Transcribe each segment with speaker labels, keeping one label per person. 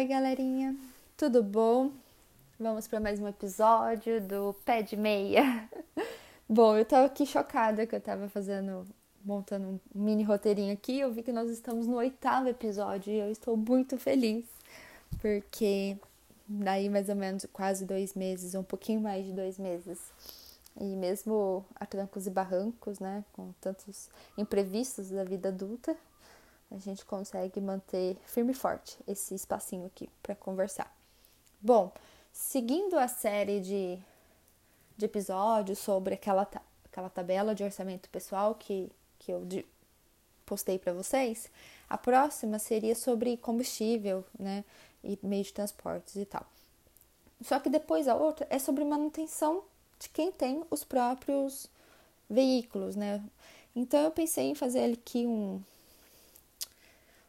Speaker 1: Oi, galerinha, tudo bom? Vamos para mais um episódio do Pé de Meia. bom, eu tava aqui chocada que eu tava fazendo, montando um mini roteirinho aqui. Eu vi que nós estamos no oitavo episódio e eu estou muito feliz, porque daí mais ou menos quase dois meses, um pouquinho mais de dois meses. E mesmo a trancos e barrancos, né, com tantos imprevistos da vida adulta, a gente consegue manter firme e forte esse espacinho aqui para conversar. Bom, seguindo a série de, de episódios sobre aquela, aquela tabela de orçamento pessoal que, que eu de, postei para vocês, a próxima seria sobre combustível, né, e meio de transportes e tal. Só que depois a outra é sobre manutenção de quem tem os próprios veículos, né? Então eu pensei em fazer aqui um,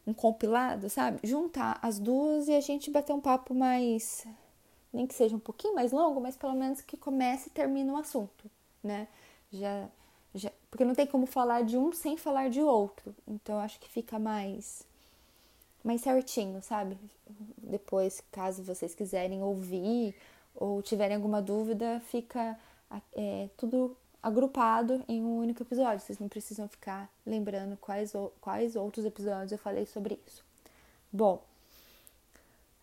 Speaker 1: um compilado, sabe? Juntar as duas e a gente bater um papo mais. Nem que seja um pouquinho mais longo, mas pelo menos que comece e termine o assunto, né? Já, já, porque não tem como falar de um sem falar de outro. Então acho que fica mais mais certinho, sabe? Depois, caso vocês quiserem ouvir ou tiverem alguma dúvida, fica é, tudo agrupado em um único episódio. Vocês não precisam ficar lembrando quais, quais outros episódios eu falei sobre isso. Bom,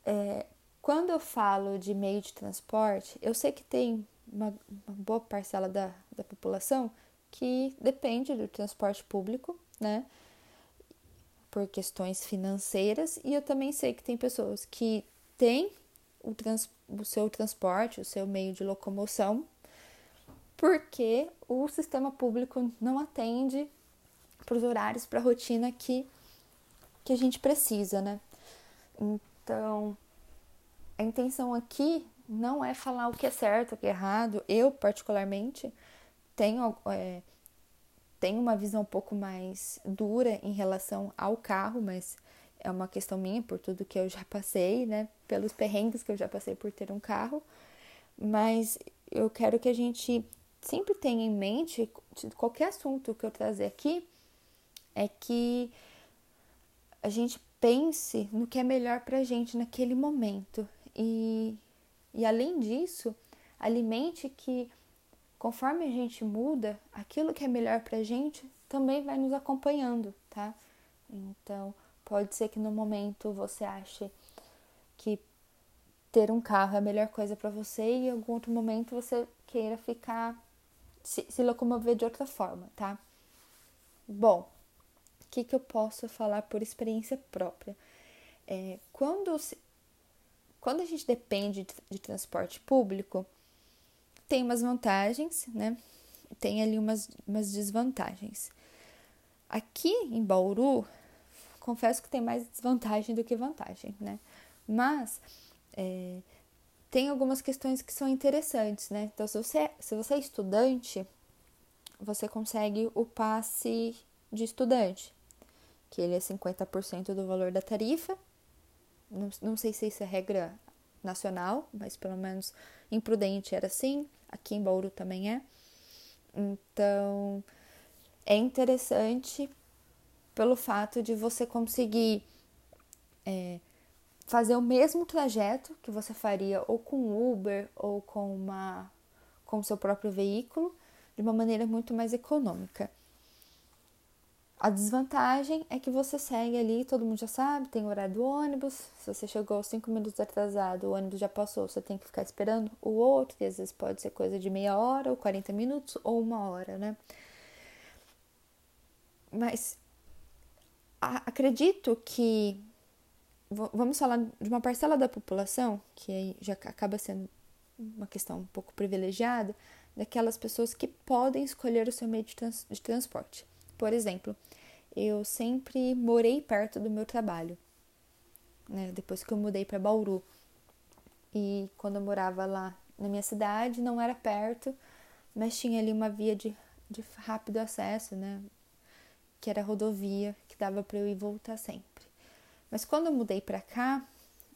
Speaker 1: é, quando eu falo de meio de transporte, eu sei que tem uma, uma boa parcela da, da população que depende do transporte público, né? Por questões financeiras, e eu também sei que tem pessoas que têm o, trans, o seu transporte, o seu meio de locomoção porque o sistema público não atende para os horários, para a rotina que, que a gente precisa, né? Então, a intenção aqui não é falar o que é certo, o que é errado. Eu, particularmente, tenho, é, tenho uma visão um pouco mais dura em relação ao carro, mas é uma questão minha por tudo que eu já passei, né? Pelos perrengues que eu já passei por ter um carro. Mas eu quero que a gente sempre tenha em mente, qualquer assunto que eu trazer aqui, é que a gente pense no que é melhor para gente naquele momento. E, e além disso, alimente que conforme a gente muda, aquilo que é melhor para gente também vai nos acompanhando, tá? Então, pode ser que no momento você ache que ter um carro é a melhor coisa para você e em algum outro momento você queira ficar se, se locomover de outra forma, tá? Bom, o que, que eu posso falar por experiência própria? É, quando, se, quando a gente depende de, de transporte público, tem umas vantagens, né? Tem ali umas, umas desvantagens. Aqui em Bauru, confesso que tem mais desvantagem do que vantagem, né? Mas é, tem algumas questões que são interessantes, né? Então, se você, se você é estudante, você consegue o passe de estudante, que ele é 50% do valor da tarifa. Não, não sei se isso é regra nacional, mas pelo menos em Prudente era assim, aqui em Bauru também é. Então, é interessante pelo fato de você conseguir é, fazer o mesmo trajeto que você faria ou com Uber ou com uma com seu próprio veículo de uma maneira muito mais econômica. A desvantagem é que você segue ali, todo mundo já sabe, tem o horário do ônibus. Se você chegou cinco minutos atrasado, o ônibus já passou, você tem que ficar esperando o outro, e às vezes pode ser coisa de meia hora, ou 40 minutos, ou uma hora, né? Mas acredito que vamos falar de uma parcela da população, que já acaba sendo uma questão um pouco privilegiada, daquelas pessoas que podem escolher o seu meio de, trans, de transporte. Por exemplo, eu sempre morei perto do meu trabalho, né? depois que eu mudei para Bauru. E quando eu morava lá na minha cidade, não era perto, mas tinha ali uma via de, de rápido acesso, né? Que era rodovia, que dava para eu ir voltar sempre. Mas quando eu mudei para cá,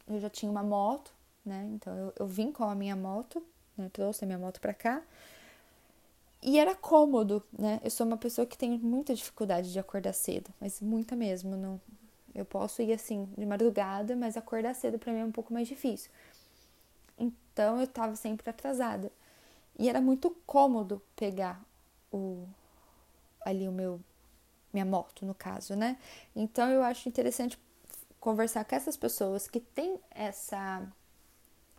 Speaker 1: eu já tinha uma moto, né? Então eu, eu vim com a minha moto, né? trouxe a minha moto para cá. E era cômodo, né? Eu sou uma pessoa que tem muita dificuldade de acordar cedo, mas muita mesmo. Não, Eu posso ir assim de madrugada, mas acordar cedo para mim é um pouco mais difícil. Então eu estava sempre atrasada. E era muito cômodo pegar o ali o meu minha moto, no caso, né? Então eu acho interessante conversar com essas pessoas que têm essa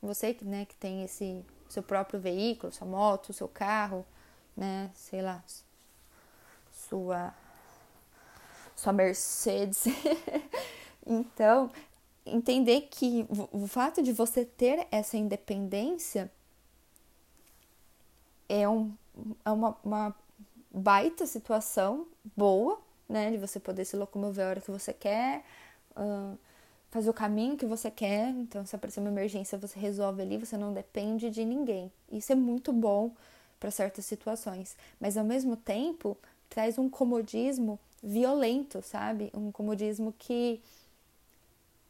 Speaker 1: você né, que tem esse seu próprio veículo, sua moto, seu carro, né, sei lá, sua sua Mercedes. então, entender que o fato de você ter essa independência é, um, é uma, uma baita situação boa, né? De você poder se locomover a hora que você quer, uh, fazer o caminho que você quer. Então, se aparecer uma emergência, você resolve ali, você não depende de ninguém. Isso é muito bom para certas situações, mas ao mesmo tempo traz um comodismo violento, sabe? Um comodismo que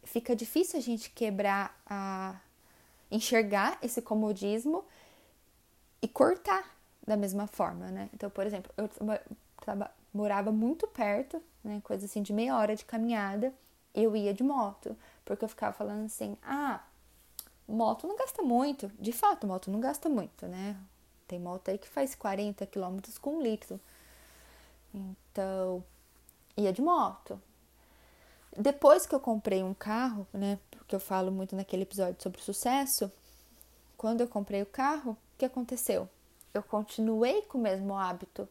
Speaker 1: fica difícil a gente quebrar a enxergar esse comodismo e cortar da mesma forma, né? Então, por exemplo, eu morava muito perto, né? Coisa assim de meia hora de caminhada, eu ia de moto, porque eu ficava falando assim: "Ah, moto não gasta muito". De fato, moto não gasta muito, né? Tem moto aí que faz 40 km com litro. Então, ia de moto. Depois que eu comprei um carro, né? Porque eu falo muito naquele episódio sobre sucesso. Quando eu comprei o carro, o que aconteceu? Eu continuei com o mesmo hábito.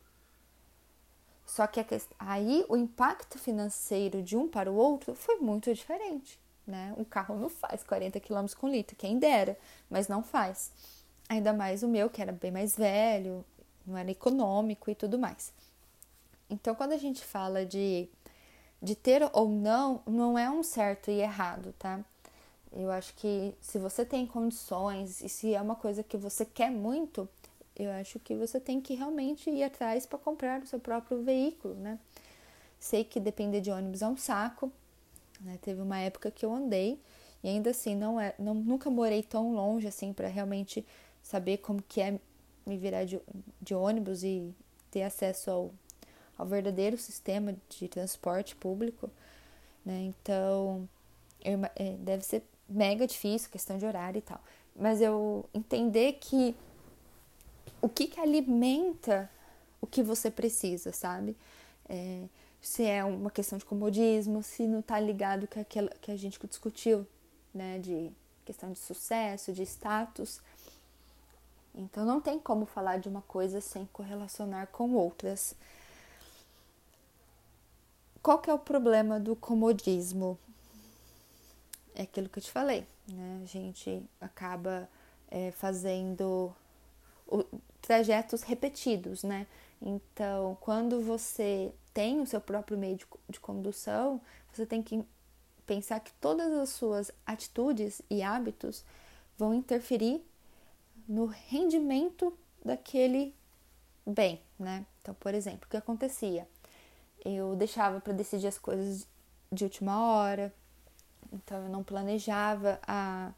Speaker 1: Só que aí o impacto financeiro de um para o outro foi muito diferente. Né? O carro não faz 40 km com litro, quem dera, mas não faz. Ainda mais o meu, que era bem mais velho, não era econômico e tudo mais. Então, quando a gente fala de, de ter ou não, não é um certo e errado, tá? Eu acho que se você tem condições e se é uma coisa que você quer muito, eu acho que você tem que realmente ir atrás para comprar o seu próprio veículo, né? Sei que depender de ônibus é um saco, né? Teve uma época que eu andei e ainda assim não é, não, nunca morei tão longe assim para realmente saber como que é me virar de, de ônibus e ter acesso ao ao verdadeiro sistema de transporte público, né? Então, eu, é, deve ser mega difícil, questão de horário e tal. Mas eu entender que o que, que alimenta o que você precisa, sabe? É, se é uma questão de comodismo, se não tá ligado com aquela que a gente discutiu, né? De questão de sucesso, de status. Então não tem como falar de uma coisa sem correlacionar com outras. Qual que é o problema do comodismo? É aquilo que eu te falei, né? A gente acaba é, fazendo trajetos repetidos, né? Então, quando você tem o seu próprio meio de, de condução, você tem que pensar que todas as suas atitudes e hábitos vão interferir no rendimento daquele bem, né? Então, por exemplo, o que acontecia? eu deixava para decidir as coisas de última hora, então eu não planejava a,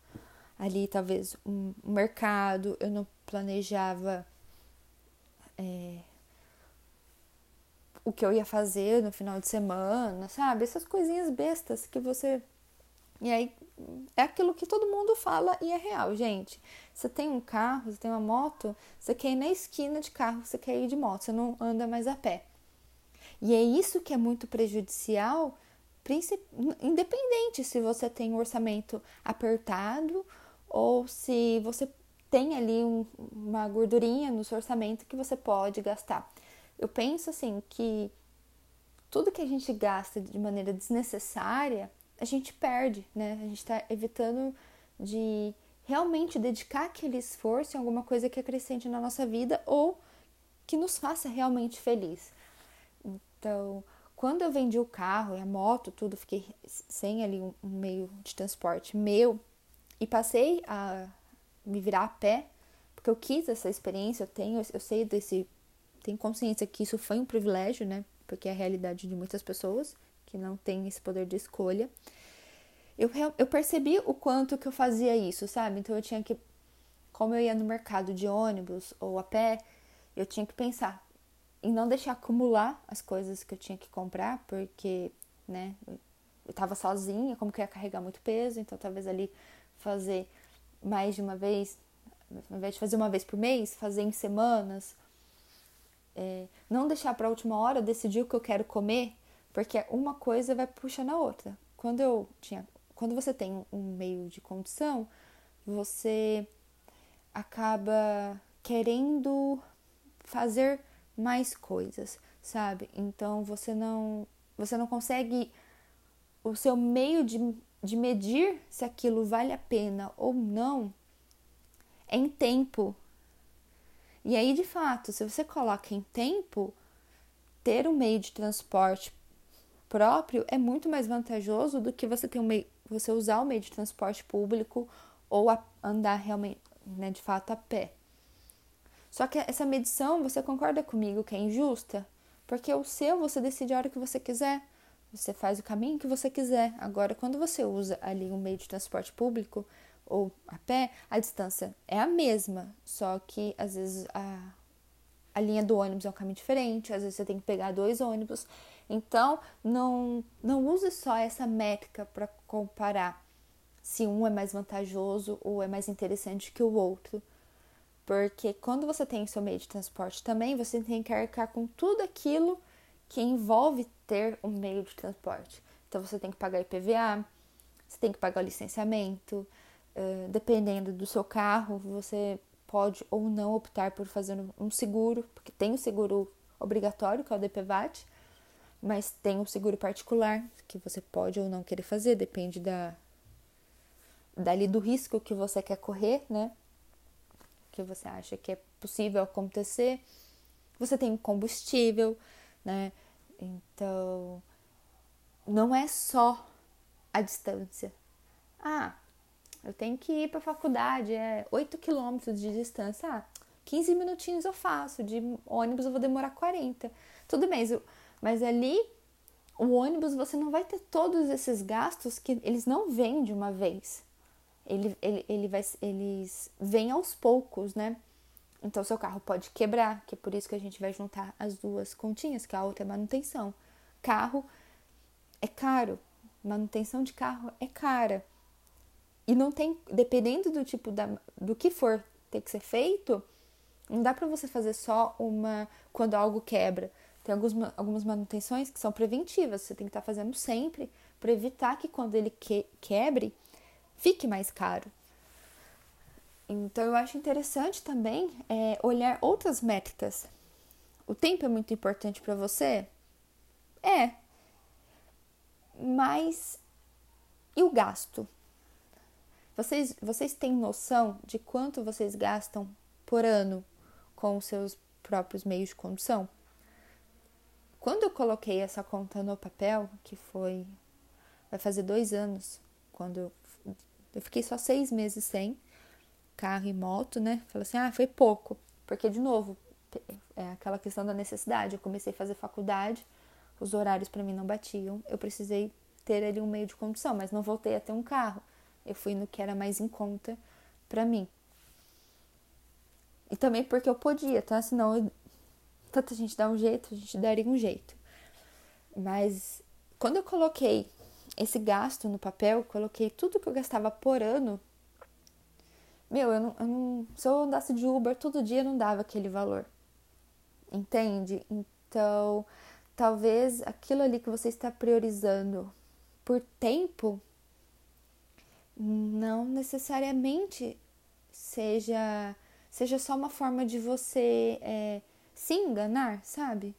Speaker 1: ali talvez um, mercado, eu não planejava é, o que eu ia fazer no final de semana, sabe? Essas coisinhas bestas que você. E aí é aquilo que todo mundo fala e é real, gente. Você tem um carro, você tem uma moto, você quer ir na esquina de carro, você quer ir de moto, você não anda mais a pé. E é isso que é muito prejudicial, independente se você tem um orçamento apertado ou se você tem ali um, uma gordurinha no seu orçamento que você pode gastar. Eu penso assim que tudo que a gente gasta de maneira desnecessária, a gente perde, né? A gente está evitando de realmente dedicar aquele esforço em alguma coisa que acrescente na nossa vida ou que nos faça realmente feliz. Então, quando eu vendi o carro e a moto, tudo, fiquei sem ali um, meio de transporte meu e passei a me virar a pé, porque eu quis essa experiência, eu tenho, eu sei desse, tenho consciência que isso foi um privilégio, né? Porque é a realidade de muitas pessoas que não têm esse poder de escolha. Eu, eu percebi o quanto que eu fazia isso, sabe? Então eu tinha que, como eu ia no mercado de ônibus ou a pé, eu tinha que pensar, e não deixar acumular as coisas que eu tinha que comprar, porque, né, eu tava sozinha, como que eu ia carregar muito peso, então talvez ali fazer mais de uma vez, ao invés de fazer uma vez por mês, fazer em semanas. É, não deixar para a última hora decidir o que eu quero comer, porque uma coisa vai puxando a outra. Quando eu tinha, quando você tem um meio de condição, você acaba querendo fazer mais coisas, sabe? Então você não você não consegue o seu meio de, de medir se aquilo vale a pena ou não é em tempo. E aí, de fato, se você coloca em tempo, ter um meio de transporte próprio é muito mais vantajoso do que você ter um meio, você usar o meio de transporte público ou andar realmente, né, de fato, a pé. Só que essa medição, você concorda comigo que é injusta? Porque o seu você decide a hora que você quiser. Você faz o caminho que você quiser. Agora, quando você usa ali um meio de transporte público ou a pé, a distância é a mesma, só que às vezes a, a linha do ônibus é um caminho diferente, às vezes você tem que pegar dois ônibus. Então, não, não use só essa métrica para comparar se um é mais vantajoso ou é mais interessante que o outro. Porque quando você tem seu meio de transporte também, você tem que arcar com tudo aquilo que envolve ter um meio de transporte. Então você tem que pagar IPVA, você tem que pagar licenciamento, uh, dependendo do seu carro, você pode ou não optar por fazer um seguro, porque tem o seguro obrigatório, que é o DPVAT, mas tem o seguro particular, que você pode ou não querer fazer, depende da dali do risco que você quer correr, né? Que você acha que é possível acontecer. Você tem combustível, né? Então, não é só a distância. Ah, eu tenho que ir para a faculdade, é 8 quilômetros de distância. Ah, 15 minutinhos eu faço, de ônibus eu vou demorar 40. Tudo bem, mas ali o ônibus você não vai ter todos esses gastos que eles não vêm de uma vez. Ele, ele, ele vai, eles vêm aos poucos, né? Então, seu carro pode quebrar, que é por isso que a gente vai juntar as duas continhas, que a outra é manutenção. Carro é caro, manutenção de carro é cara. E não tem, dependendo do tipo da, do que for ter que ser feito, não dá para você fazer só uma quando algo quebra. Tem alguns, algumas manutenções que são preventivas, você tem que estar tá fazendo sempre para evitar que quando ele que, quebre, fique mais caro. Então eu acho interessante também é, olhar outras métricas. O tempo é muito importante para você? É. Mas e o gasto? Vocês, vocês têm noção de quanto vocês gastam por ano com os seus próprios meios de condução? Quando eu coloquei essa conta no papel, que foi. vai fazer dois anos, quando eu, eu fiquei só seis meses sem, carro e moto, né? Falei assim, ah, foi pouco. Porque, de novo, é aquela questão da necessidade. Eu comecei a fazer faculdade, os horários para mim não batiam. Eu precisei ter ali um meio de condução, mas não voltei a ter um carro. Eu fui no que era mais em conta para mim. E também porque eu podia, tá? Senão, eu... tanta gente dá um jeito, a gente daria um jeito. Mas quando eu coloquei esse gasto no papel, coloquei tudo que eu gastava por ano meu, eu não, eu não, se eu andasse de Uber todo dia não dava aquele valor. Entende? Então, talvez aquilo ali que você está priorizando por tempo não necessariamente seja seja só uma forma de você é, se enganar, sabe?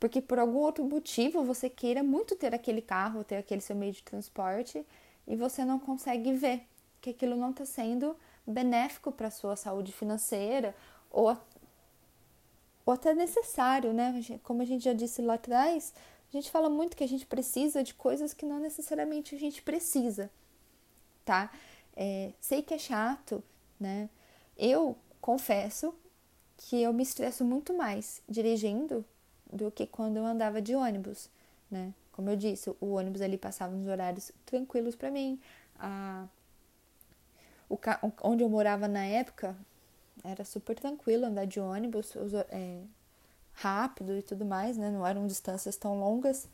Speaker 1: Porque por algum outro motivo você queira muito ter aquele carro, ter aquele seu meio de transporte e você não consegue ver que aquilo não está sendo benéfico para a sua saúde financeira ou, ou até necessário, né? Como a gente já disse lá atrás, a gente fala muito que a gente precisa de coisas que não necessariamente a gente precisa, tá? É, sei que é chato, né? Eu confesso que eu me estresso muito mais dirigindo do que quando eu andava de ônibus, né? Como eu disse, o ônibus ali passava nos horários tranquilos para mim, a o, onde eu morava na época era super tranquilo andar de ônibus, é, rápido e tudo mais, né? Não eram distâncias tão longas.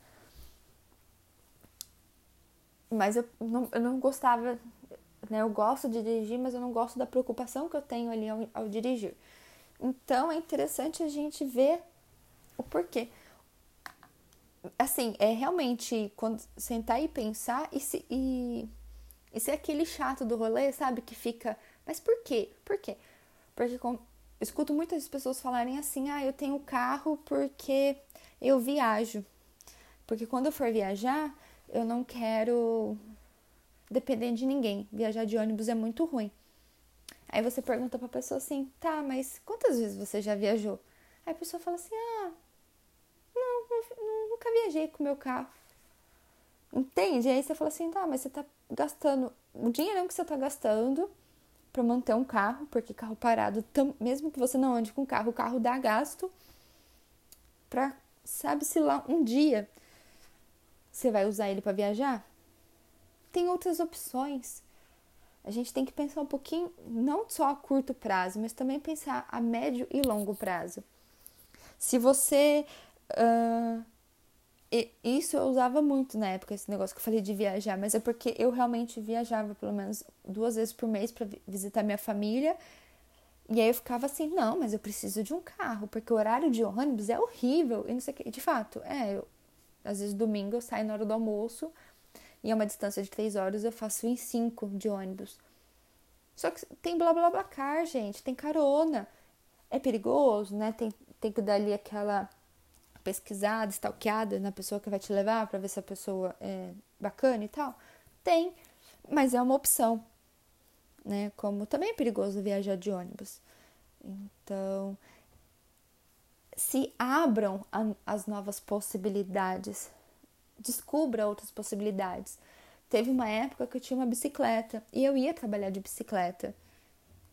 Speaker 1: mas eu não, eu não gostava, né? Eu gosto de dirigir, mas eu não gosto da preocupação que eu tenho ali ao, ao dirigir. Então é interessante a gente ver o porquê. Assim, é realmente quando sentar e pensar e se, e, e ser aquele chato do rolê, sabe? Que fica, mas por quê? Por quê? Porque com, escuto muitas pessoas falarem assim: ah, eu tenho carro porque eu viajo. Porque quando eu for viajar, eu não quero depender de ninguém. Viajar de ônibus é muito ruim. Aí você pergunta pra pessoa assim: tá, mas quantas vezes você já viajou? Aí a pessoa fala assim: ah, não, nunca viajei com meu carro. Entende? Aí você fala assim: tá, mas você tá gastando o dinheiro que você tá gastando para manter um carro, porque carro parado, mesmo que você não ande com carro, o carro dá gasto para sabe-se lá um dia você vai usar ele para viajar. Tem outras opções. A gente tem que pensar um pouquinho, não só a curto prazo, mas também pensar a médio e longo prazo. Se você uh, e isso eu usava muito na época, esse negócio que eu falei de viajar, mas é porque eu realmente viajava pelo menos duas vezes por mês para visitar minha família. E aí eu ficava assim, não, mas eu preciso de um carro, porque o horário de ônibus é horrível e não sei o que. De fato, é, eu, às vezes domingo eu saio na hora do almoço e é uma distância de três horas, eu faço em cinco de ônibus. Só que tem blá blá blá car, gente, tem carona. É perigoso, né? Tem, tem que dar ali aquela pesquisada, stalkeada na pessoa que vai te levar para ver se a pessoa é bacana e tal? Tem, mas é uma opção, né? Como também é perigoso viajar de ônibus. Então, se abram as novas possibilidades, descubra outras possibilidades. Teve uma época que eu tinha uma bicicleta e eu ia trabalhar de bicicleta.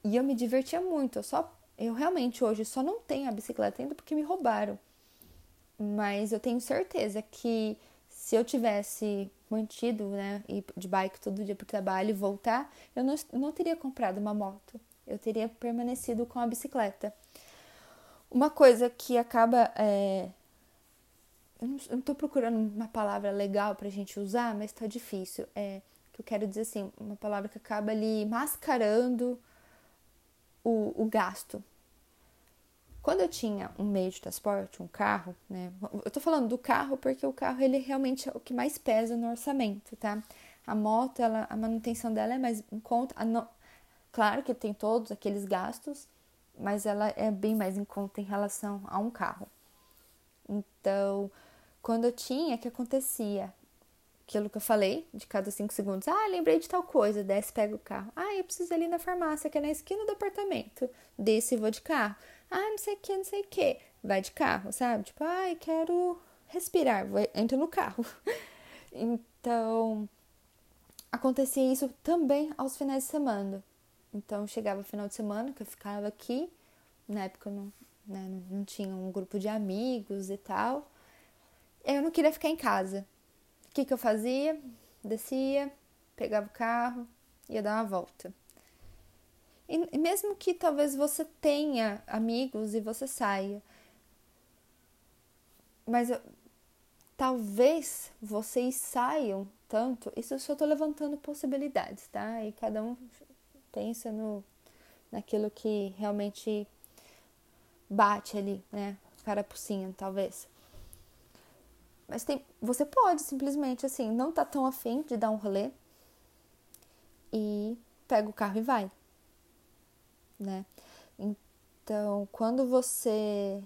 Speaker 1: E eu me divertia muito. Eu só eu realmente hoje só não tenho a bicicleta ainda porque me roubaram. Mas eu tenho certeza que se eu tivesse mantido, né, ir de bike todo dia para o trabalho e voltar, eu não, não teria comprado uma moto. Eu teria permanecido com a bicicleta. Uma coisa que acaba. É... Eu não estou procurando uma palavra legal para a gente usar, mas está difícil. É que eu quero dizer assim, uma palavra que acaba ali mascarando o, o gasto, quando eu tinha um meio de transporte, um carro, né? Eu tô falando do carro porque o carro ele realmente é o que mais pesa no orçamento, tá? A moto, ela, a manutenção dela é mais em conta. No... Claro que tem todos aqueles gastos, mas ela é bem mais em conta em relação a um carro. Então, quando eu tinha, o que acontecia? Aquilo que eu falei, de cada cinco segundos. Ah, lembrei de tal coisa. Desce, pega o carro. Ah, eu preciso ali na farmácia, que é na esquina do apartamento. Desce e vou de carro. Ah, não sei o que, não sei o que. Vai de carro, sabe? Tipo, ai, quero respirar. Vou, entra no carro. então, acontecia isso também aos finais de semana. Então, chegava o final de semana que eu ficava aqui. Na época eu não, né, não tinha um grupo de amigos e tal. Eu não queria ficar em casa. O que, que eu fazia? Descia, pegava o carro, ia dar uma volta. E mesmo que talvez você tenha amigos e você saia, mas eu, talvez vocês saiam tanto, isso eu só tô levantando possibilidades, tá? E cada um pensa no naquilo que realmente bate ali, né? Carapucinha, talvez. Mas tem, você pode simplesmente assim, não tá tão afim de dar um rolê e pega o carro e vai né? Então, quando você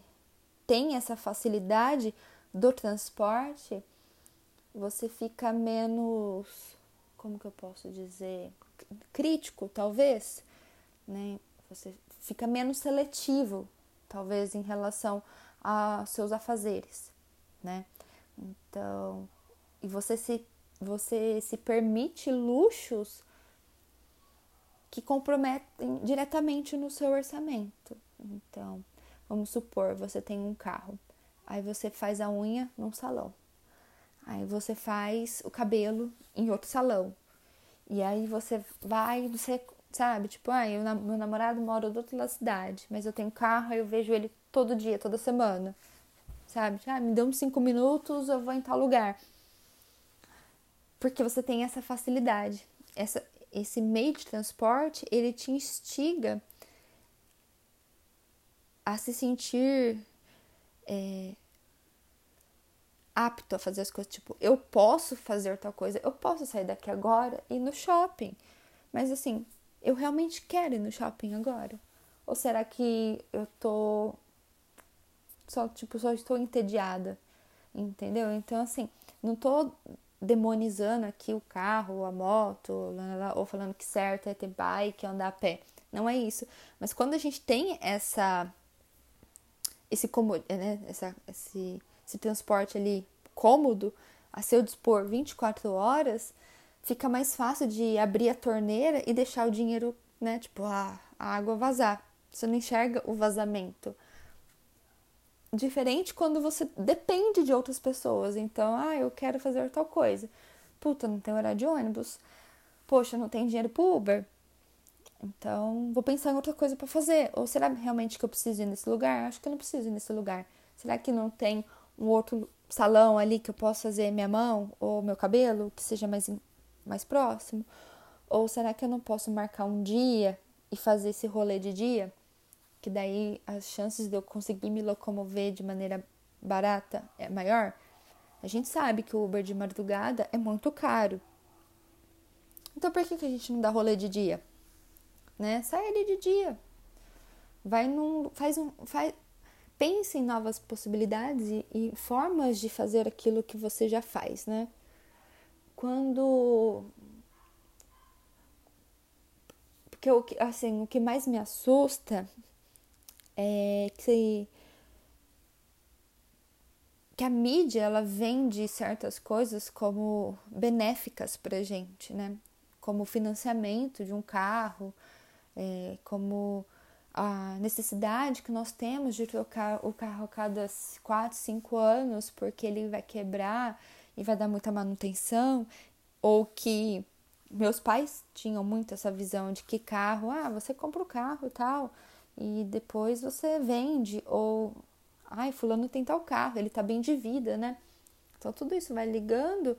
Speaker 1: tem essa facilidade do transporte, você fica menos, como que eu posso dizer, crítico, talvez, né? Você fica menos seletivo, talvez, em relação a seus afazeres, né? Então, e você se você se permite luxos que comprometem diretamente no seu orçamento. Então, vamos supor, você tem um carro, aí você faz a unha num salão, aí você faz o cabelo em outro salão, e aí você vai, você sabe, tipo, ah, eu, meu namorado mora do outro lado da cidade, mas eu tenho carro, eu vejo ele todo dia, toda semana, sabe? Ah, me dê uns cinco minutos, eu vou em tal lugar. porque você tem essa facilidade. Essa, esse meio de transporte, ele te instiga a se sentir é, apto a fazer as coisas. Tipo, eu posso fazer tal coisa, eu posso sair daqui agora e ir no shopping. Mas assim, eu realmente quero ir no shopping agora? Ou será que eu tô só, tipo, só estou entediada? Entendeu? Então, assim, não tô demonizando aqui o carro, a moto, ou falando que certo é ter bike, andar a pé. Não é isso. Mas quando a gente tem essa esse comod, né, essa, esse, esse transporte ali cômodo a seu dispor 24 horas, fica mais fácil de abrir a torneira e deixar o dinheiro, né, tipo, a, a água vazar. Você não enxerga o vazamento. Diferente quando você depende de outras pessoas. Então, ah, eu quero fazer tal coisa. Puta, não tem horário de ônibus. Poxa, não tem dinheiro pro Uber. Então, vou pensar em outra coisa para fazer. Ou será realmente que eu preciso ir nesse lugar? Acho que eu não preciso ir nesse lugar. Será que não tem um outro salão ali que eu posso fazer minha mão ou meu cabelo que seja mais, mais próximo? Ou será que eu não posso marcar um dia e fazer esse rolê de dia? Que daí as chances de eu conseguir me locomover de maneira barata é maior. A gente sabe que o Uber de madrugada é muito caro. Então por que, que a gente não dá rolê de dia? Né? Sai ali de dia. Vai num. Faz um. Faz, pense em novas possibilidades e, e formas de fazer aquilo que você já faz, né? Quando porque o que, assim, o que mais me assusta é que, que a mídia ela vende certas coisas como benéficas para gente, né? Como financiamento de um carro, é, como a necessidade que nós temos de trocar o carro a cada 4, 5 anos porque ele vai quebrar e vai dar muita manutenção, ou que meus pais tinham muito essa visão de que carro, ah, você compra o carro e tal, e depois você vende ou ai, fulano tem tal carro, ele tá bem de vida, né? Então tudo isso vai ligando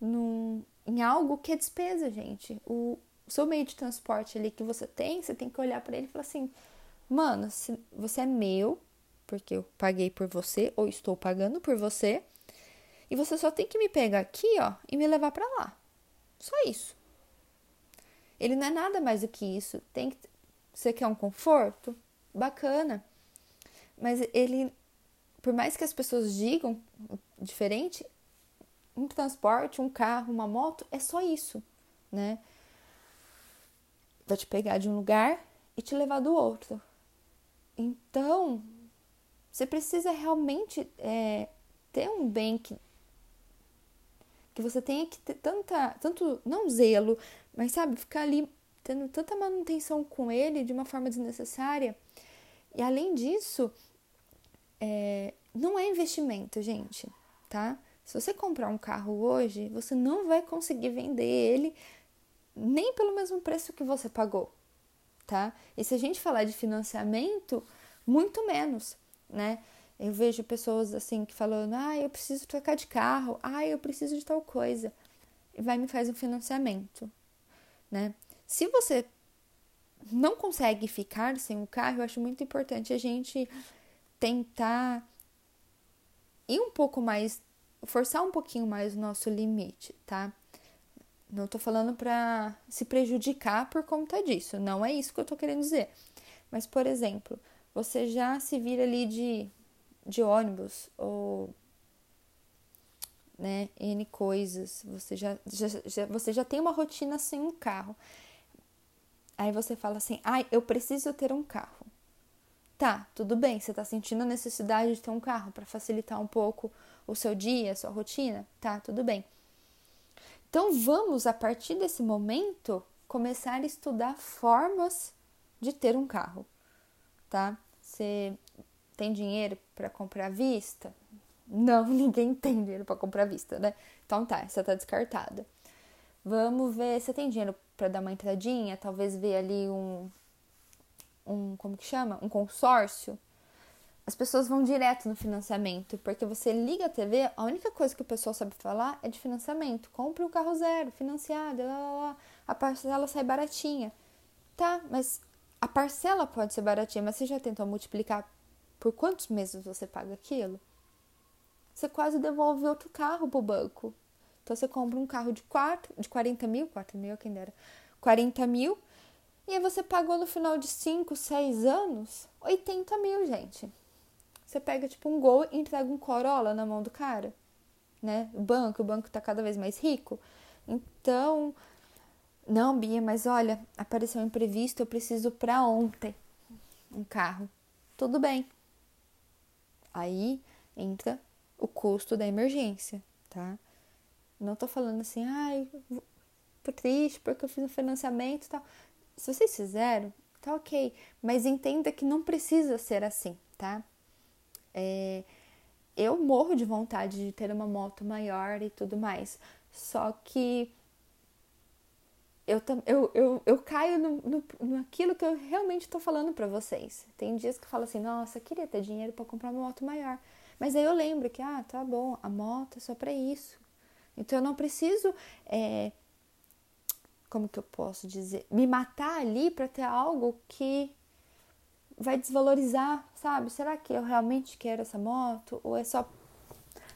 Speaker 1: num, em algo que é despesa, gente. O seu meio de transporte ali que você tem, você tem que olhar para ele e falar assim: "Mano, você é meu, porque eu paguei por você ou estou pagando por você, e você só tem que me pegar aqui, ó, e me levar para lá. Só isso. Ele não é nada mais do que isso. Tem que você quer um conforto? Bacana. Mas ele, por mais que as pessoas digam diferente, um transporte, um carro, uma moto, é só isso, né? Vai te pegar de um lugar e te levar do outro. Então, você precisa realmente é, ter um bem que, que você tenha que ter tanta, tanto, não zelo, mas sabe, ficar ali tendo tanta manutenção com ele de uma forma desnecessária. E além disso, é, não é investimento, gente, tá? Se você comprar um carro hoje, você não vai conseguir vender ele nem pelo mesmo preço que você pagou, tá? E se a gente falar de financiamento, muito menos, né? Eu vejo pessoas assim que falando: "Ah, eu preciso trocar de carro. Ah, eu preciso de tal coisa." E vai me faz um financiamento, né? Se você não consegue ficar sem o carro, eu acho muito importante a gente tentar ir um pouco mais, forçar um pouquinho mais o nosso limite, tá? Não tô falando para se prejudicar por conta disso, não é isso que eu tô querendo dizer. Mas, por exemplo, você já se vira ali de, de ônibus ou né, N coisas, você já, já, já, você já tem uma rotina sem um carro. Aí você fala assim: ai, eu preciso ter um carro. Tá, tudo bem, você tá sentindo a necessidade de ter um carro para facilitar um pouco o seu dia, a sua rotina? Tá, tudo bem. Então vamos, a partir desse momento, começar a estudar formas de ter um carro, tá? Você tem dinheiro para comprar à vista? Não, ninguém tem dinheiro para comprar à vista, né? Então tá, essa tá descartada. Vamos ver, você tem dinheiro para dar uma entradinha, talvez ver ali um um como que chama? Um consórcio. as pessoas vão direto no financiamento, porque você liga a TV, a única coisa que o pessoal sabe falar é de financiamento. Compre um carro zero, financiado, lá, lá, lá, a parcela sai baratinha. Tá, mas a parcela pode ser baratinha, mas você já tentou multiplicar por quantos meses você paga aquilo? Você quase devolve outro carro pro banco. Então você compra um carro de, 4, de 40 mil, 4 mil, quem dera, 40 mil, e aí você pagou no final de 5, 6 anos 80 mil, gente. Você pega tipo um gol e entrega um Corolla na mão do cara, né? O banco, o banco tá cada vez mais rico. Então, não, Bia, mas olha, apareceu um imprevisto, eu preciso para ontem um carro. Tudo bem. Aí entra o custo da emergência, tá? Não tô falando assim, ai, tô triste porque eu fiz um financiamento e tal. Se vocês fizeram, tá ok. Mas entenda que não precisa ser assim, tá? É, eu morro de vontade de ter uma moto maior e tudo mais. Só que eu, eu, eu, eu caio no, no, naquilo que eu realmente estou falando para vocês. Tem dias que eu falo assim, nossa, queria ter dinheiro para comprar uma moto maior. Mas aí eu lembro que, ah, tá bom, a moto é só para isso. Então eu não preciso, é, como que eu posso dizer, me matar ali para ter algo que vai desvalorizar, sabe? Será que eu realmente quero essa moto? Ou é só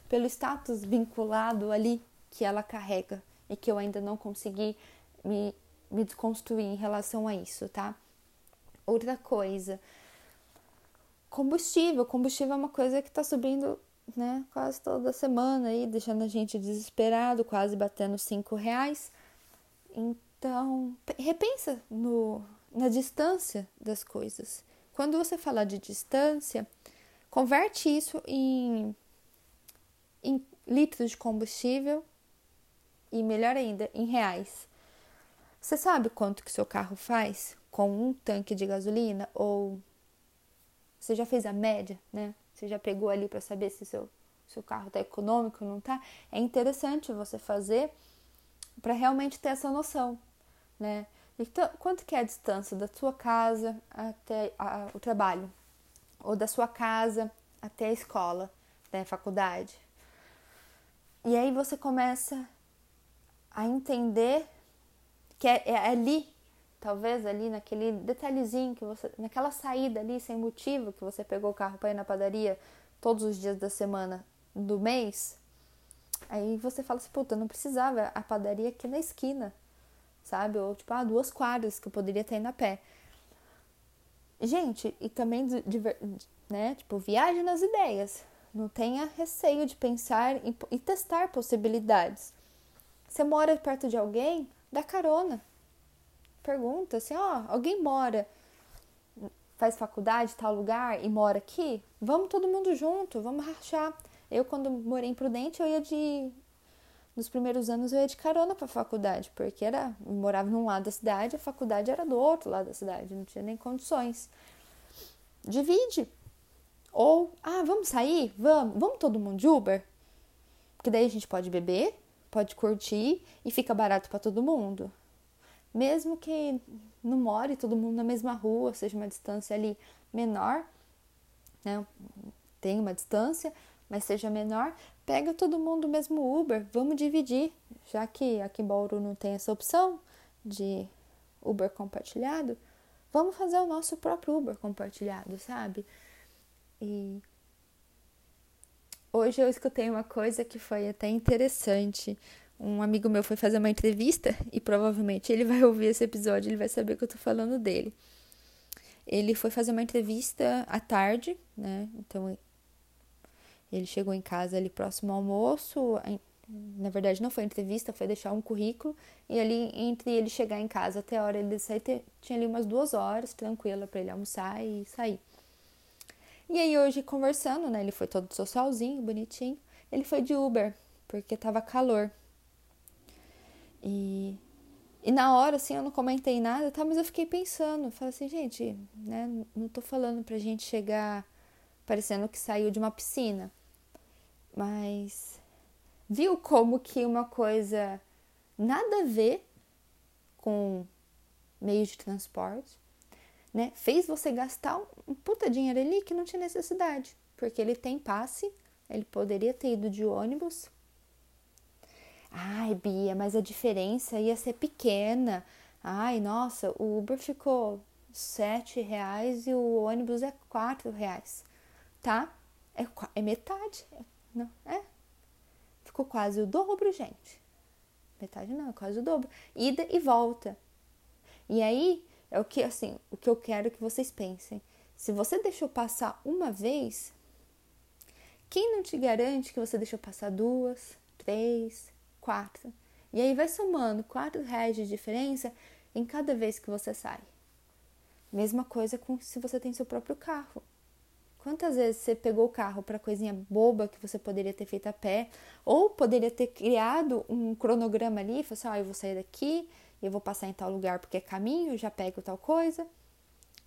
Speaker 1: pelo status vinculado ali que ela carrega e que eu ainda não consegui me, me desconstruir em relação a isso, tá? Outra coisa, combustível. Combustível é uma coisa que tá subindo, né, quase toda semana aí, deixando a gente desesperado, quase batendo cinco reais. Então, repensa no, na distância das coisas. Quando você falar de distância, converte isso em, em litros de combustível e melhor ainda, em reais. Você sabe quanto que seu carro faz com um tanque de gasolina ou você já fez a média, né? Você já pegou ali para saber se seu seu carro está econômico ou não está? É interessante você fazer para realmente ter essa noção, né? Então, quanto que é a distância da sua casa até a, o trabalho? Ou da sua casa até a escola, né, faculdade? E aí você começa a entender que é, é ali, talvez ali naquele detalhezinho que você, naquela saída ali sem motivo que você pegou o carro para ir na padaria todos os dias da semana do mês, aí você fala assim, puta, não precisava a padaria aqui na esquina sabe? Ou tipo, ah, duas quadras que eu poderia ter indo a pé. Gente, e também, né? Tipo, viaje nas ideias. Não tenha receio de pensar e testar possibilidades. Você mora perto de alguém? Dá carona. Pergunta assim, ó, alguém mora, faz faculdade tal lugar e mora aqui? Vamos todo mundo junto, vamos rachar. Eu, quando morei em Prudente, eu ia de nos primeiros anos eu ia de carona para a faculdade, porque era, morava num lado da cidade, a faculdade era do outro lado da cidade, não tinha nem condições. Divide. Ou, ah, vamos sair? Vamos, vamos todo mundo de Uber? Porque daí a gente pode beber, pode curtir e fica barato para todo mundo. Mesmo que não more todo mundo na mesma rua, seja uma distância ali menor, né? Tem uma distância, mas seja menor, pega todo mundo o mesmo Uber, vamos dividir, já que aqui em Bauru não tem essa opção de Uber compartilhado, vamos fazer o nosso próprio Uber compartilhado, sabe? E hoje eu escutei uma coisa que foi até interessante. Um amigo meu foi fazer uma entrevista e provavelmente ele vai ouvir esse episódio, ele vai saber que eu tô falando dele. Ele foi fazer uma entrevista à tarde, né? Então ele chegou em casa ali próximo ao almoço, na verdade não foi entrevista, foi deixar um currículo, e ali entre ele chegar em casa até a hora ele sair, tinha ali umas duas horas tranquila para ele almoçar e sair. E aí hoje conversando, né, ele foi todo socialzinho, bonitinho, ele foi de Uber, porque tava calor. E, e na hora, assim, eu não comentei nada, tá, mas eu fiquei pensando, falei assim, gente, né, não tô falando pra gente chegar parecendo que saiu de uma piscina. Mas viu como que uma coisa nada a ver com meio de transporte, né? Fez você gastar um puta dinheiro ali que não tinha necessidade, porque ele tem passe, ele poderia ter ido de ônibus. Ai, Bia, mas a diferença ia ser pequena. Ai, nossa, o Uber ficou sete reais e o ônibus é quatro reais, tá? É, é metade, não é? Ficou quase o dobro, gente. Metade não, é quase o dobro. Ida e volta. E aí, é o que assim, o que eu quero que vocês pensem. Se você deixou passar uma vez, quem não te garante que você deixou passar duas, três, quatro? E aí vai somando quatro reais de diferença em cada vez que você sai. Mesma coisa com se você tem seu próprio carro. Quantas vezes você pegou o carro para coisinha boba que você poderia ter feito a pé, ou poderia ter criado um cronograma ali, falou assim: ah, eu vou sair daqui, eu vou passar em tal lugar porque é caminho, já pego tal coisa,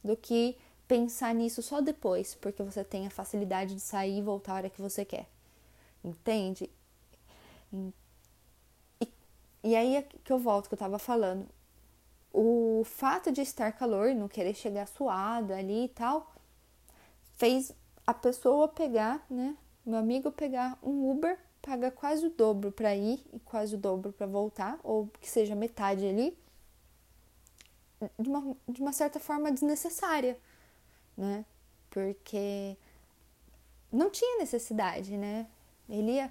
Speaker 1: do que pensar nisso só depois, porque você tem a facilidade de sair e voltar a hora que você quer. Entende? E, aí é que eu volto que eu tava falando. O fato de estar calor, não querer chegar suada ali e tal, fez a pessoa pegar, né? Meu amigo pegar um Uber, paga quase o dobro para ir e quase o dobro para voltar, ou que seja metade ali, de uma, de uma certa forma desnecessária, né? Porque não tinha necessidade, né? Ele ia,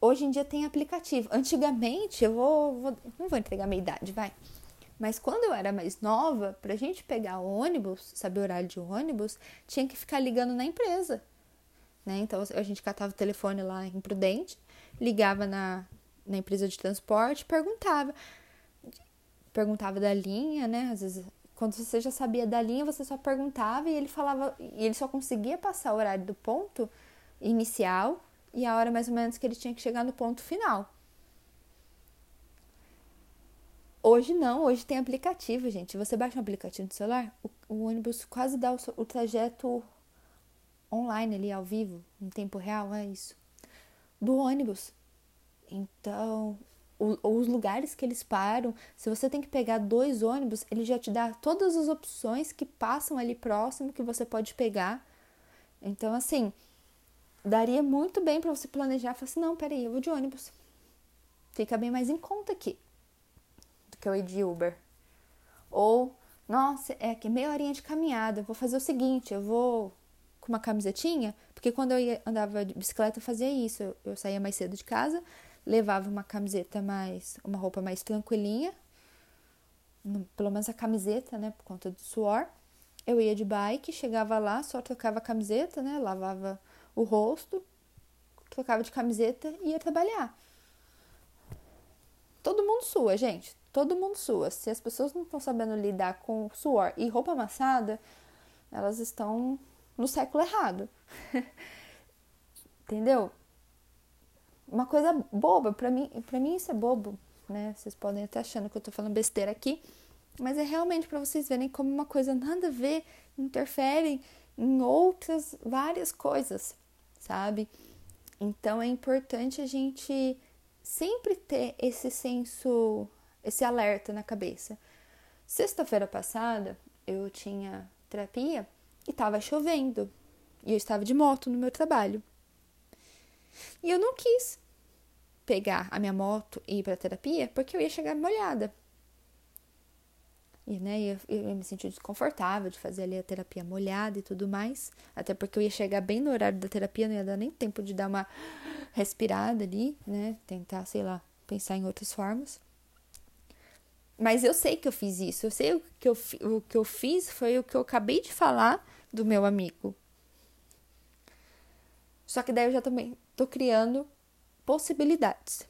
Speaker 1: hoje em dia tem aplicativo. Antigamente, eu vou, vou não vou entregar minha idade, vai. Mas quando eu era mais nova, pra gente pegar ônibus, saber horário de ônibus, tinha que ficar ligando na empresa. Né? Então a gente catava o telefone lá em Prudente, ligava na, na empresa de transporte, perguntava. Perguntava da linha, né? Às vezes, quando você já sabia da linha, você só perguntava e ele falava, e ele só conseguia passar o horário do ponto inicial e a hora mais ou menos que ele tinha que chegar no ponto final. Hoje não, hoje tem aplicativo, gente. Você baixa um aplicativo no celular, o, o ônibus quase dá o, o, trajeto online ali, ao vivo, em tempo real, é isso. Do ônibus. Então, o, os lugares que eles param, se você tem que pegar dois ônibus, ele já te dá todas as opções que passam ali próximo que você pode pegar. Então, assim, daria muito bem para você planejar, falar assim, não, peraí, eu vou de ônibus. Fica bem mais em conta aqui que eu ia de Uber. Ou, nossa, é que meia horinha de caminhada, vou fazer o seguinte, eu vou com uma camisetinha, porque quando eu andava de bicicleta eu fazia isso, eu, eu saía mais cedo de casa, levava uma camiseta mais, uma roupa mais tranquilinha, pelo menos a camiseta, né, por conta do suor. Eu ia de bike, chegava lá, só trocava a camiseta, né, lavava o rosto, trocava de camiseta e ia trabalhar. Todo mundo sua, gente todo mundo sua. Se as pessoas não estão sabendo lidar com suor e roupa amassada, elas estão no século errado. Entendeu? Uma coisa boba, para mim, para mim isso é bobo, né? Vocês podem estar achando que eu tô falando besteira aqui, mas é realmente para vocês verem como uma coisa nada a ver interfere em outras várias coisas, sabe? Então é importante a gente sempre ter esse senso esse alerta na cabeça. Sexta-feira passada, eu tinha terapia e estava chovendo. E eu estava de moto no meu trabalho. E eu não quis pegar a minha moto e ir para terapia porque eu ia chegar molhada. E né, eu, eu me senti desconfortável de fazer ali a terapia molhada e tudo mais. Até porque eu ia chegar bem no horário da terapia, não ia dar nem tempo de dar uma respirada ali, né? Tentar, sei lá, pensar em outras formas. Mas eu sei que eu fiz isso. Eu sei o que eu, o que eu fiz foi o que eu acabei de falar do meu amigo. Só que daí eu já também tô criando possibilidades.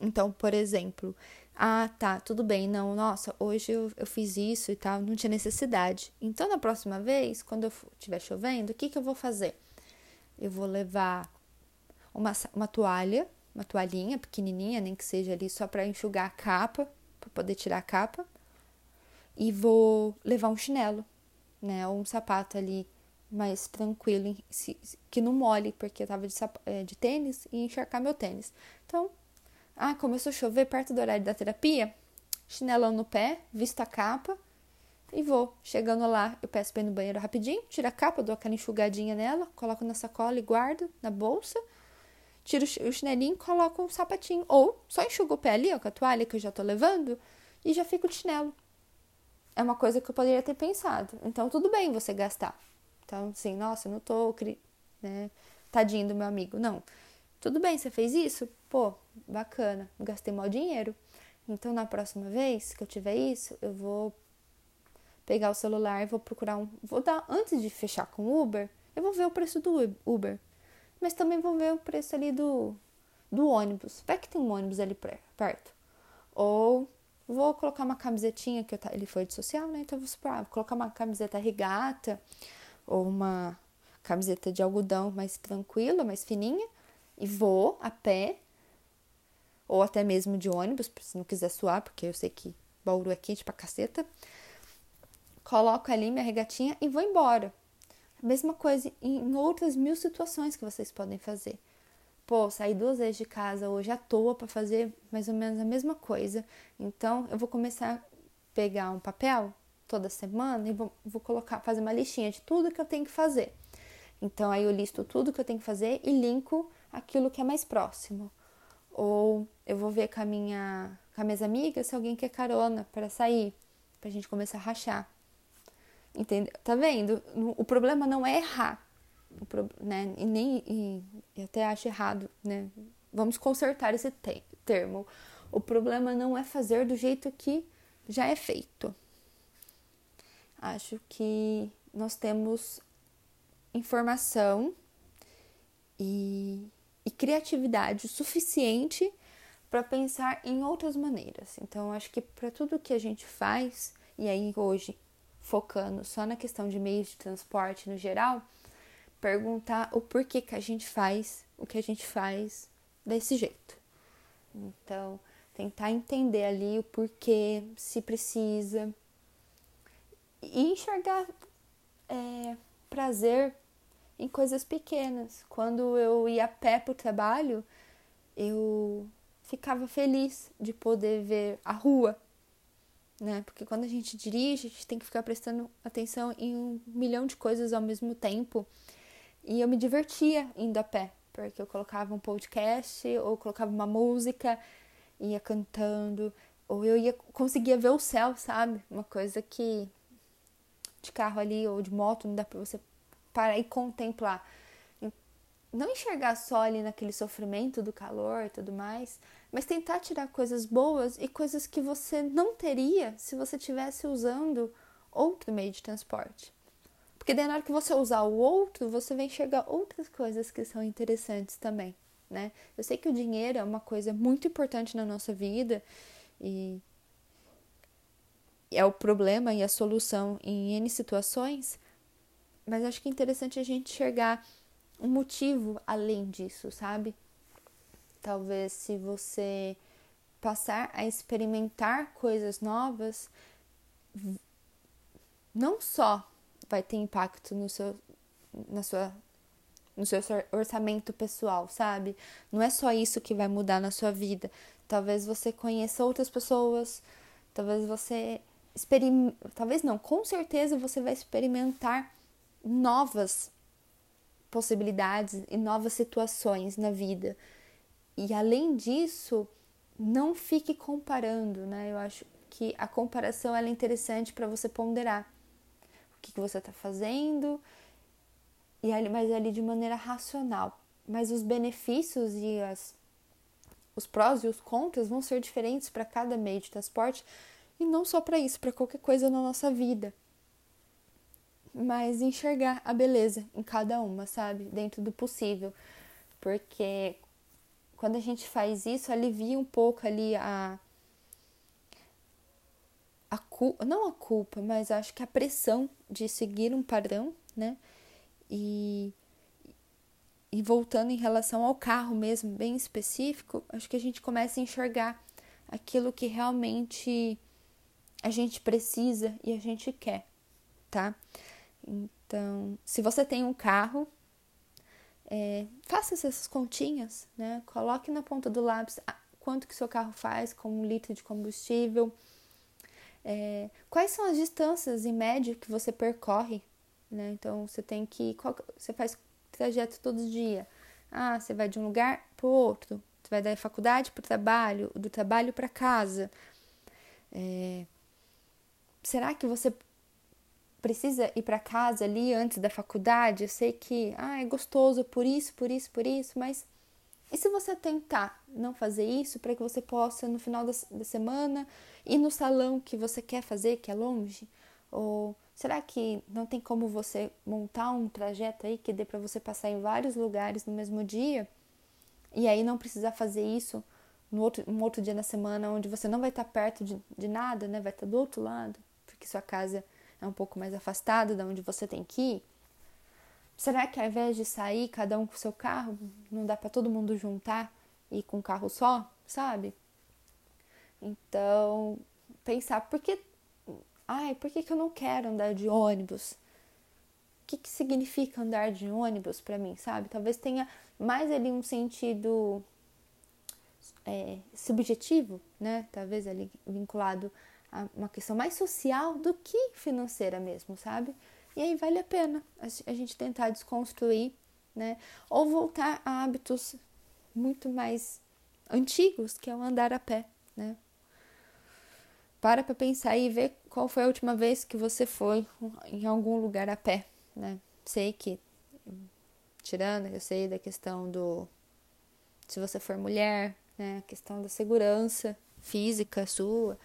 Speaker 1: Então, por exemplo, ah, tá, tudo bem, não, nossa, hoje eu, eu fiz isso e tal, não tinha necessidade. Então, na próxima vez, quando eu estiver chovendo, o que, que eu vou fazer? Eu vou levar uma, uma toalha, uma toalhinha pequenininha, nem que seja ali só para enxugar a capa, para poder tirar a capa. E vou levar um chinelo, né? Ou um sapato ali mais tranquilo, que não mole, porque eu tava de, é, de tênis e encharcar meu tênis. Então, ah, começou a chover perto do horário da terapia, chinelão no pé, visto a capa, e vou. Chegando lá, eu peço pra ir no banheiro rapidinho, tiro a capa, dou aquela enxugadinha nela, coloco na sacola e guardo na bolsa. Tiro o chinelinho coloco um sapatinho. Ou só enxugo o pé ali, ó, com a toalha que eu já tô levando, e já fico de chinelo. É uma coisa que eu poderia ter pensado. Então, tudo bem você gastar. Então, assim, nossa, eu não tô, né, tadinho do meu amigo. Não. Tudo bem, você fez isso? Pô, bacana. Gastei mal dinheiro. Então, na próxima vez que eu tiver isso, eu vou pegar o celular e vou procurar um. Vou dar. Antes de fechar com o Uber, eu vou ver o preço do Uber. Mas também vou ver o preço ali do, do ônibus. Vai que tem um ônibus ali perto. Ou vou colocar uma camisetinha, que eu, ele foi de social, né? Então vou, supor, vou colocar uma camiseta regata ou uma camiseta de algodão mais tranquila, mais fininha. E vou a pé ou até mesmo de ônibus, se não quiser suar, porque eu sei que Bauru é quente pra caceta. Coloco ali minha regatinha e vou embora. A mesma coisa em outras mil situações que vocês podem fazer. Pô, saí duas vezes de casa hoje à toa para fazer mais ou menos a mesma coisa. Então, eu vou começar a pegar um papel toda semana e vou, vou colocar, fazer uma listinha de tudo que eu tenho que fazer. Então, aí eu listo tudo que eu tenho que fazer e linko aquilo que é mais próximo. Ou eu vou ver com, a minha, com as minhas amigas se alguém quer carona para sair, pra gente começar a rachar. Entendeu? Tá vendo? O problema não é errar, pro, né? E nem e, e até acho errado, né? Vamos consertar esse te termo. O problema não é fazer do jeito que já é feito. Acho que nós temos informação e e criatividade suficiente para pensar em outras maneiras. Então, acho que para tudo que a gente faz, e aí hoje focando só na questão de meios de transporte no geral, perguntar o porquê que a gente faz o que a gente faz desse jeito. Então, tentar entender ali o porquê, se precisa, e enxergar é, prazer em coisas pequenas. Quando eu ia a pé para o trabalho, eu ficava feliz de poder ver a rua, né? Porque quando a gente dirige, a gente tem que ficar prestando atenção em um milhão de coisas ao mesmo tempo. E eu me divertia indo a pé, porque eu colocava um podcast ou colocava uma música, ia cantando, ou eu ia conseguia ver o céu, sabe? Uma coisa que de carro ali ou de moto não dá para você parar e contemplar. Não enxergar só ali naquele sofrimento do calor e tudo mais, mas tentar tirar coisas boas e coisas que você não teria se você estivesse usando outro meio de transporte. Porque daí na hora que você usar o outro, você vai enxergar outras coisas que são interessantes também, né? Eu sei que o dinheiro é uma coisa muito importante na nossa vida e é o problema e a solução em N situações, mas acho que é interessante a gente enxergar um motivo além disso, sabe? Talvez se você passar a experimentar coisas novas, não só vai ter impacto no seu, na sua, no seu orçamento pessoal, sabe? Não é só isso que vai mudar na sua vida. Talvez você conheça outras pessoas, talvez você experimente, talvez não, com certeza você vai experimentar novas possibilidades e novas situações na vida. E além disso, não fique comparando, né? Eu acho que a comparação é interessante para você ponderar o que, que você está fazendo, e ali, mas ali de maneira racional. Mas os benefícios e as, os prós e os contras vão ser diferentes para cada meio de transporte e não só para isso, para qualquer coisa na nossa vida mas enxergar a beleza em cada uma, sabe? Dentro do possível. Porque quando a gente faz isso, alivia um pouco ali a. a culpa, não a culpa, mas acho que a pressão de seguir um padrão, né? E, e voltando em relação ao carro mesmo, bem específico, acho que a gente começa a enxergar aquilo que realmente a gente precisa e a gente quer, tá? Então, se você tem um carro, é, faça essas continhas, né? Coloque na ponta do lápis quanto que seu carro faz com um litro de combustível. É, quais são as distâncias em média que você percorre? Né? Então você tem que. Qual, você faz trajeto todo dia. Ah, você vai de um lugar para o outro. Você vai da faculdade para o trabalho, do trabalho para casa. É, será que você precisa ir para casa ali antes da faculdade? Eu sei que ah, é gostoso por isso, por isso, por isso, mas e se você tentar não fazer isso para que você possa, no final da, da semana, ir no salão que você quer fazer, que é longe? Ou será que não tem como você montar um trajeto aí que dê para você passar em vários lugares no mesmo dia? E aí não precisar fazer isso no outro, um outro dia na semana, onde você não vai estar perto de, de nada, né? Vai estar do outro lado, porque sua casa é um pouco mais afastada da onde você tem que ir. Será que ao invés de sair cada um com seu carro, não dá para todo mundo juntar e ir com um carro só, sabe? Então, pensar, por que, ai, por que, que eu não quero andar de ônibus? O que, que significa andar de ônibus para mim, sabe? Talvez tenha mais ali um sentido é, subjetivo, né? Talvez ali vinculado uma questão mais social do que financeira mesmo, sabe? E aí vale a pena a gente tentar desconstruir, né? Ou voltar a hábitos muito mais antigos, que é o andar a pé, né? Para para pensar e ver qual foi a última vez que você foi em algum lugar a pé, né? Sei que tirando, eu sei da questão do se você for mulher, né, a questão da segurança física sua,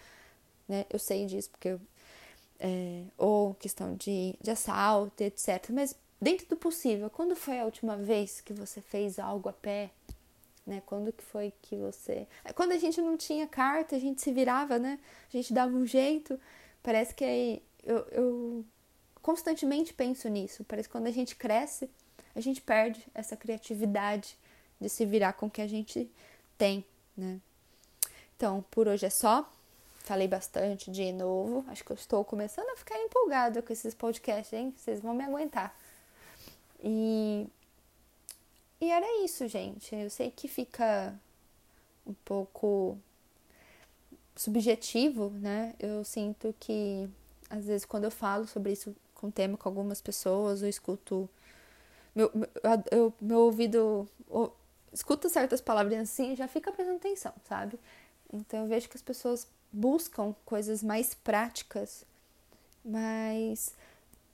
Speaker 1: né? Eu sei disso porque eu é, ou questão de, de assalto, etc. Mas dentro do possível, quando foi a última vez que você fez algo a pé? Né? Quando que foi que você. Quando a gente não tinha carta, a gente se virava, né? A gente dava um jeito. Parece que eu, eu constantemente penso nisso. Parece que quando a gente cresce, a gente perde essa criatividade de se virar com o que a gente tem, né? Então, por hoje é só. Falei bastante de novo. Acho que eu estou começando a ficar empolgada com esses podcasts, hein? Vocês vão me aguentar. E, e era isso, gente. Eu sei que fica um pouco subjetivo, né? Eu sinto que às vezes quando eu falo sobre isso com tema com algumas pessoas, eu escuto meu, eu, meu ouvido escuta certas palavras assim e já fica prestando atenção, sabe? Então eu vejo que as pessoas buscam coisas mais práticas, mas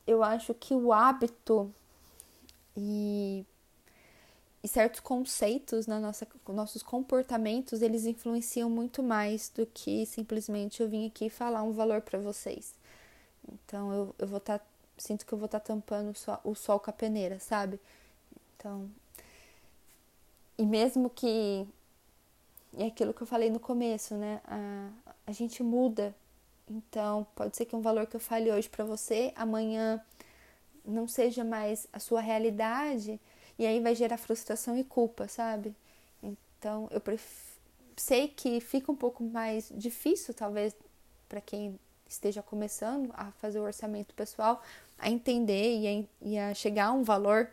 Speaker 1: eu acho que o hábito e, e certos conceitos na nossa nossos comportamentos eles influenciam muito mais do que simplesmente eu vim aqui falar um valor para vocês. Então eu, eu vou estar tá, sinto que eu vou estar tá tampando o sol, o sol com a peneira, sabe? Então e mesmo que é aquilo que eu falei no começo, né? A, a gente muda. Então, pode ser que um valor que eu fale hoje para você, amanhã não seja mais a sua realidade, e aí vai gerar frustração e culpa, sabe? Então, eu pref... sei que fica um pouco mais difícil, talvez, para quem esteja começando a fazer o orçamento pessoal, a entender e a, e a chegar a um valor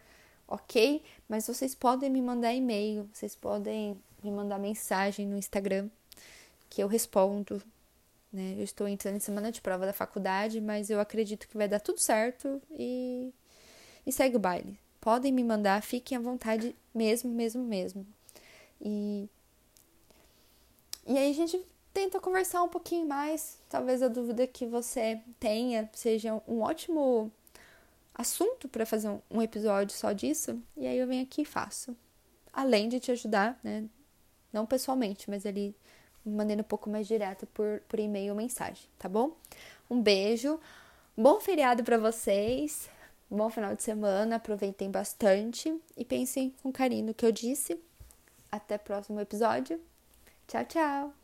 Speaker 1: ok, mas vocês podem me mandar e-mail, vocês podem me mandar mensagem no Instagram que eu respondo. Né? Eu estou entrando em semana de prova da faculdade, mas eu acredito que vai dar tudo certo e, e segue o baile. Podem me mandar, fiquem à vontade mesmo, mesmo, mesmo. E, e aí a gente tenta conversar um pouquinho mais. Talvez a dúvida que você tenha seja um ótimo assunto para fazer um, episódio só disso. E aí eu venho aqui e faço. Além de te ajudar, né? Não pessoalmente, mas ali de maneira um pouco mais direta por, por e-mail ou mensagem, tá bom? Um beijo, bom feriado para vocês, bom final de semana, aproveitem bastante e pensem com carinho no que eu disse. Até o próximo episódio. Tchau, tchau!